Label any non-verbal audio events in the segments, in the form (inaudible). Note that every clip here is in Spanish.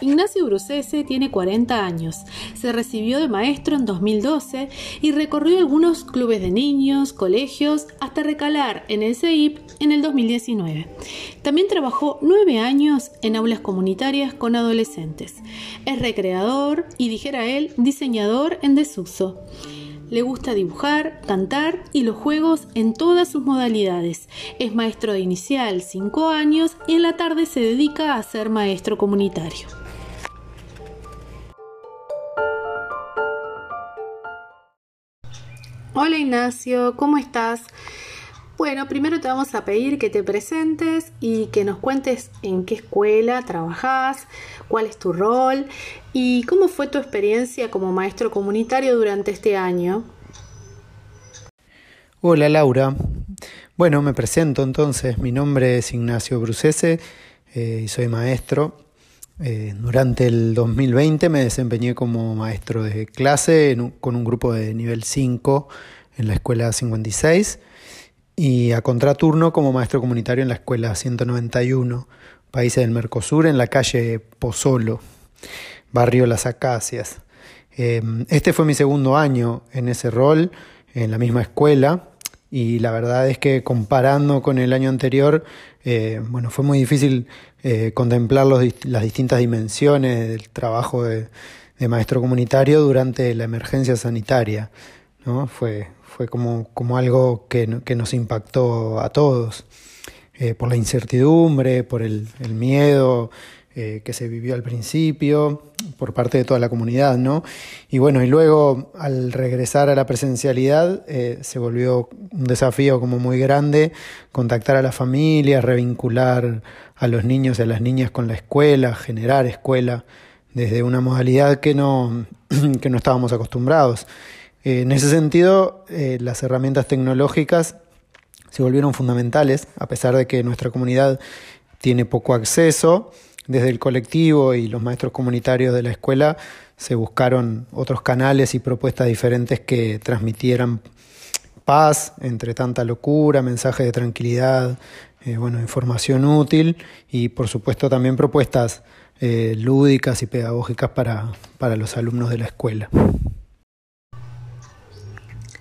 Ignacio Brucese tiene 40 años, se recibió de maestro en 2012 y recorrió algunos clubes de niños, colegios, hasta recalar en el CEIP en el 2019. También trabajó nueve años en aulas comunitarias con adolescentes. Es recreador y, dijera él, diseñador en desuso. Le gusta dibujar, cantar y los juegos en todas sus modalidades. Es maestro de inicial 5 años y en la tarde se dedica a ser maestro comunitario. Hola Ignacio, ¿cómo estás? Bueno, primero te vamos a pedir que te presentes y que nos cuentes en qué escuela trabajas, cuál es tu rol y cómo fue tu experiencia como maestro comunitario durante este año. Hola Laura. Bueno, me presento entonces. Mi nombre es Ignacio Brucese eh, y soy maestro. Eh, durante el 2020 me desempeñé como maestro de clase con un grupo de nivel 5 en la escuela 56 y a contraturno como maestro comunitario en la escuela 191, países del Mercosur, en la calle Pozolo, barrio Las Acacias. Eh, este fue mi segundo año en ese rol, en la misma escuela, y la verdad es que comparando con el año anterior, eh, bueno, fue muy difícil eh, contemplar las distintas dimensiones del trabajo de, maestro comunitario durante la emergencia sanitaria. ¿no? Fue, fue como, como algo que, que, nos impactó a todos, eh, por la incertidumbre, por el, el miedo, eh, que se vivió al principio por parte de toda la comunidad, ¿no? Y bueno, y luego al regresar a la presencialidad eh, se volvió un desafío como muy grande contactar a las familias, revincular a los niños y a las niñas con la escuela, generar escuela desde una modalidad que no, (clears throat) que no estábamos acostumbrados. Eh, en ese sentido, las herramientas tecnológicas se volvieron fundamentales, a pesar de que nuestra comunidad tiene poco acceso desde el colectivo y los maestros comunitarios de la escuela se buscaron otros canales y propuestas diferentes que transmitieran paz entre tanta locura, mensaje de tranquilidad, eh, bueno, información útil y por supuesto también propuestas eh, lúdicas y pedagógicas para, para los alumnos de la escuela.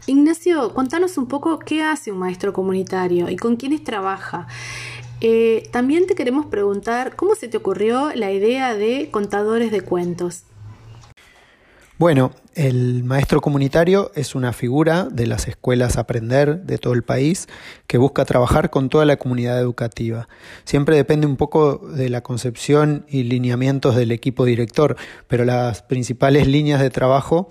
Ignacio, contanos un poco qué hace un maestro comunitario y con quiénes trabaja. Eh, también te queremos preguntar cómo se te ocurrió la idea de contadores de cuentos. Bueno, el maestro comunitario es una figura de las escuelas Aprender de todo el país que busca trabajar con toda la comunidad educativa. Siempre depende un poco de la concepción y lineamientos del equipo director, pero las principales líneas de trabajo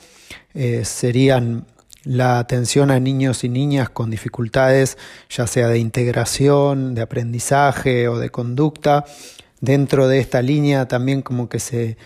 eh, serían la atención a niños y niñas con dificultades, ya sea de integración, de aprendizaje o de conducta. Dentro de esta línea también como que se,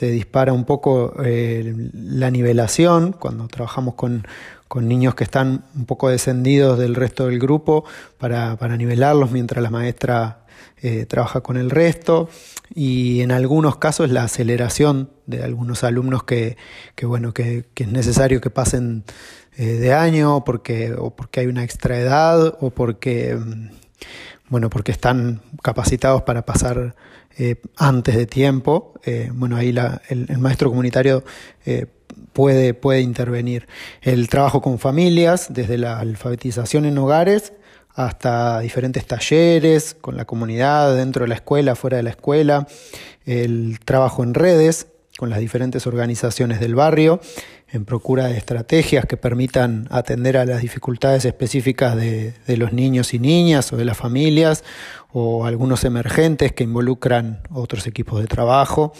dispara un poco eh, la nivelación, cuando trabajamos con, niños que están un poco descendidos del resto del grupo para, para nivelarlos mientras la maestra eh, trabaja con el resto y en algunos casos la aceleración de algunos alumnos que, bueno, que, es necesario que pasen eh, de año porque, o porque hay una extraedad o porque, mm, bueno, porque están capacitados para pasar eh, antes de tiempo. bueno, ahí la, el, maestro comunitario puede, puede intervenir. El trabajo con familias, desde la alfabetización en hogares, hasta diferentes talleres con la comunidad, dentro de la escuela, fuera de la escuela, el trabajo en redes con las diferentes organizaciones del barrio, en procura de estrategias que permitan atender a las dificultades específicas de, de los niños y niñas o de las familias, o algunos emergentes que involucran otros equipos de trabajo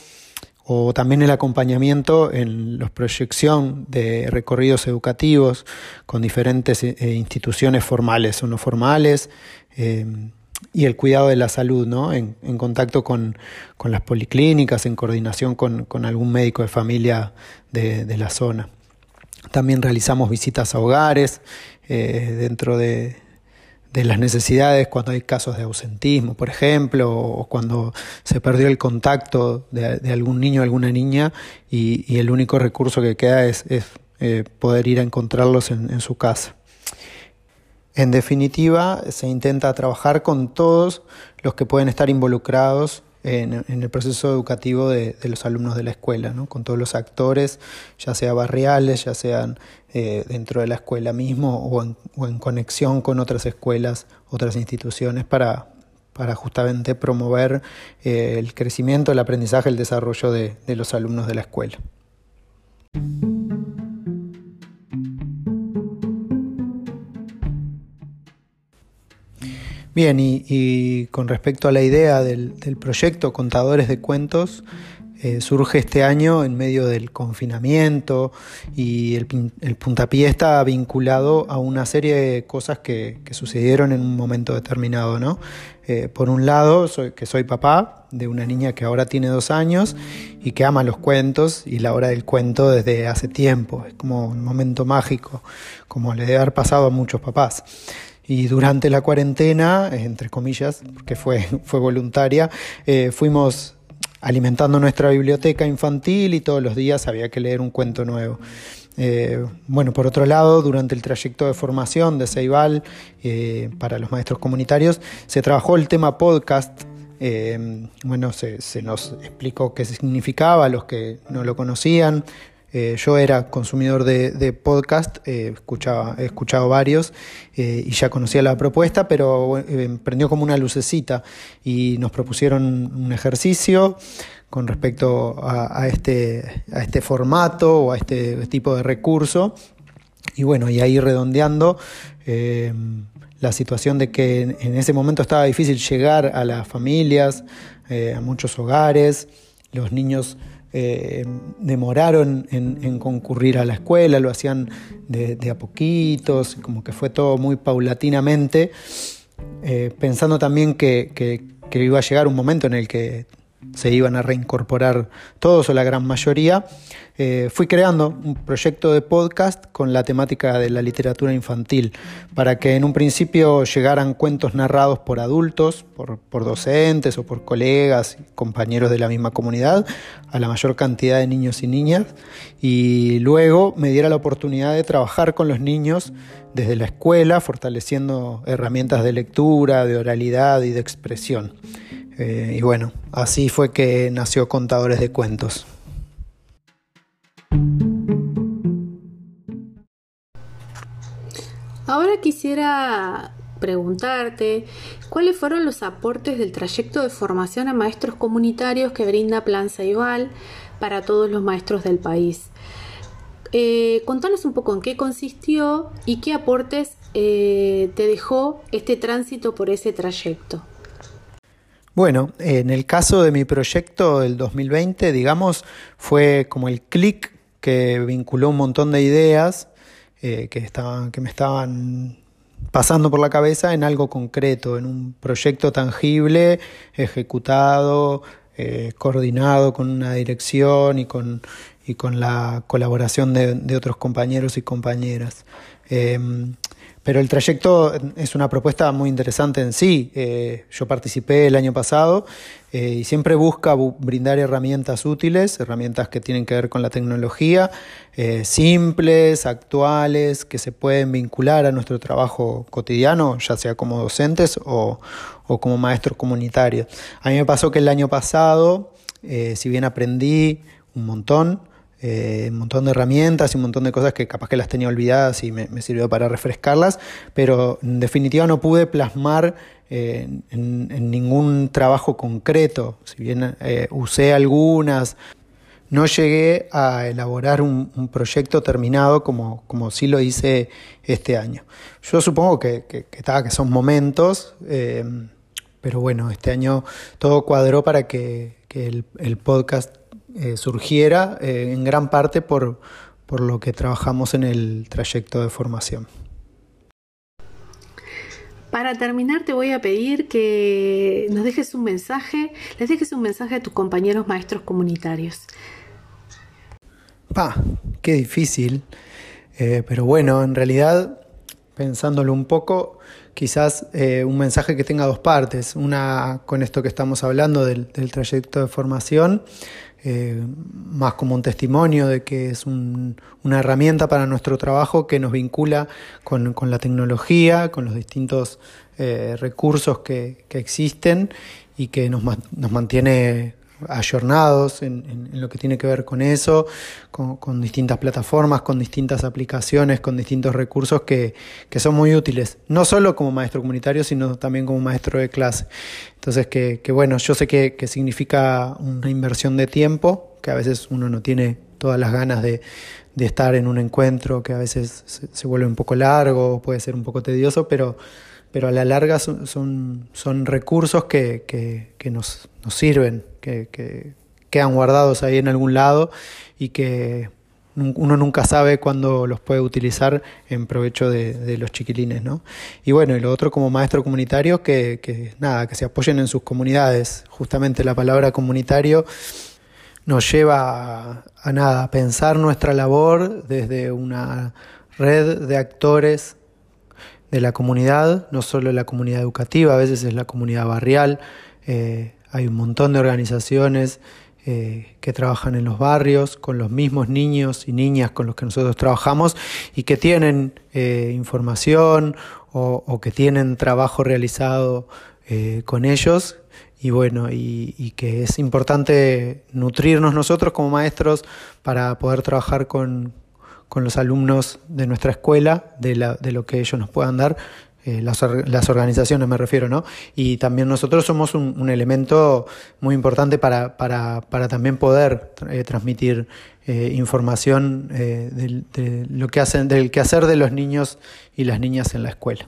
o también el acompañamiento en la proyección de recorridos educativos con diferentes eh, instituciones formales o no formales eh, y el cuidado de la salud, ¿no? en, contacto con, las policlínicas, en coordinación con, algún médico de familia de, la zona. También realizamos visitas a hogares eh, dentro de, de las necesidades cuando hay casos de ausentismo, por ejemplo, o cuando se perdió el contacto de, algún niño o alguna niña y, el único recurso que queda es, eh, poder ir a encontrarlos en, su casa. En definitiva, se intenta trabajar con todos los que pueden estar involucrados en, el proceso educativo de, los alumnos de la escuela, con todos los actores, ya sea barriales, ya sean eh, dentro de la escuela mismo o en, conexión con otras escuelas, otras instituciones, para, para justamente promover eh, el crecimiento, el aprendizaje, el desarrollo de los alumnos de la escuela. Bien, y, con respecto a la idea del, proyecto Contadores de Cuentos, eh, surge este año en medio del confinamiento y el, puntapié está vinculado a una serie de cosas que, sucedieron en un momento determinado, ¿no? Eh, por un lado, soy, que soy papá de una niña que ahora tiene dos años y que ama los cuentos y la hora del cuento desde hace tiempo. Es como un momento mágico, como le debe haber pasado a muchos papás. Y durante la cuarentena, entre comillas, porque (laughs) fue, voluntaria, eh, fuimos alimentando nuestra biblioteca infantil y todos los días había que leer un cuento nuevo. Eh, bueno, por otro lado, durante el trayecto de formación de Ceibal eh, para los maestros comunitarios, se trabajó el tema podcast. bueno, se, se, nos explicó qué significaba, los que no lo conocían, eh, yo era consumidor de, podcast, eh, escuchaba, he escuchado varios eh, y ya conocía la propuesta, pero prendió como una lucecita y nos propusieron un ejercicio con respecto a, este, a este formato o a este tipo de recurso. Y bueno, y ahí redondeando la situación de que en, ese momento estaba difícil llegar a las familias, a muchos hogares, los niños eh, demoraron en, concurrir a la escuela, lo hacían de, a poquitos, como que fue todo muy paulatinamente, eh, pensando también que, iba a llegar un momento en el que se iban a reincorporar todos o la gran mayoría, eh, fui creando un proyecto de podcast con la temática de la literatura infantil, para que en un principio llegaran cuentos narrados por adultos, por, docentes o por colegas, compañeros de la misma comunidad, a la mayor cantidad de niños y niñas, y luego me diera la oportunidad de trabajar con los niños desde la escuela, fortaleciendo herramientas de lectura, de oralidad y de expresión. Eh, y bueno, así fue que nació Contadores de Cuentos. Ahora quisiera preguntarte cuáles fueron los aportes del trayecto de formación a maestros comunitarios que brinda Plan Ceibal para todos los maestros del país. Eh, contanos un poco en qué consistió y qué aportes eh, te dejó este tránsito por ese trayecto. Bueno, en el caso de mi proyecto del 2020, digamos, fue como el clic que vinculó un montón de ideas eh, que, estaban, que me estaban pasando por la cabeza en algo concreto, en un proyecto tangible, ejecutado, eh, coordinado con una dirección y con, y con la colaboración de, otros compañeros y compañeras. Em, pero el trayecto es una propuesta muy interesante en sí. Eh, yo participé el año pasado eh, y siempre busca brindar herramientas útiles, herramientas que tienen que ver con la tecnología, eh, simples, actuales, que se pueden vincular a nuestro trabajo cotidiano, ya sea como docentes o, o como maestros comunitarios. A mí me pasó que el año pasado, si bien aprendí un montón, eh, un montón de herramientas y un montón de cosas que capaz que las tenía olvidadas y me, sirvió para refrescarlas, pero en definitiva no pude plasmar eh, en, ningún trabajo concreto, si bien eh, usé algunas. No llegué a elaborar un, proyecto terminado como, como sí lo hice este año. Yo supongo que, que, que, que son momentos, pero bueno, este año todo cuadró para que, el, el podcast eh, surgiera eh, en gran parte por, por lo que trabajamos en el trayecto de formación. Para terminar te voy a pedir que nos dejes un mensaje, les dejes un mensaje a tus compañeros maestros comunitarios. Pa, qué difícil. Eh, pero bueno, en realidad, pensándolo un poco, quizás un mensaje que tenga dos partes. Una con esto que estamos hablando del trayecto de formación eh, más como un testimonio de que es una herramienta para nuestro trabajo que nos vincula con, la tecnología, con los distintos eh, recursos que, existen y que nos mantiene ayornados en, lo que tiene que ver con eso, con, distintas plataformas, con distintas aplicaciones, con distintos recursos que, son muy útiles, no solo como maestro comunitario, sino también como maestro de clase. Entonces, que, bueno, yo sé que, significa una inversión de tiempo, que a veces uno no tiene todas las ganas de, estar en un encuentro, que a veces se, vuelve un poco largo, puede ser un poco tedioso, pero a la larga son, son, recursos que, nos, sirven, que, quedan guardados ahí en algún lado y que uno nunca sabe cuándo los puede utilizar en provecho de, los chiquilines, ¿no? Y bueno, y lo otro como maestro comunitario, que, nada, que se apoyen en sus comunidades. Justamente la palabra comunitario nos lleva a nada, a pensar nuestra labor desde una red de actores de la comunidad, no solo la comunidad educativa, a veces es la comunidad barrial. Eh, hay un montón de organizaciones eh, que trabajan en los barrios con los mismos niños y niñas con los que nosotros trabajamos y que tienen eh, información o, que tienen trabajo realizado con ellos. Y bueno, y, que es importante nutrirnos nosotros como maestros para poder trabajar con, con los alumnos de nuestra escuela, de, la, de lo que ellos nos puedan dar, eh, las, las, organizaciones me refiero, ¿no? Y también nosotros somos un, elemento muy importante para, para, para también poder eh, transmitir eh, información de lo que hacen, del quehacer de los niños y las niñas en la escuela.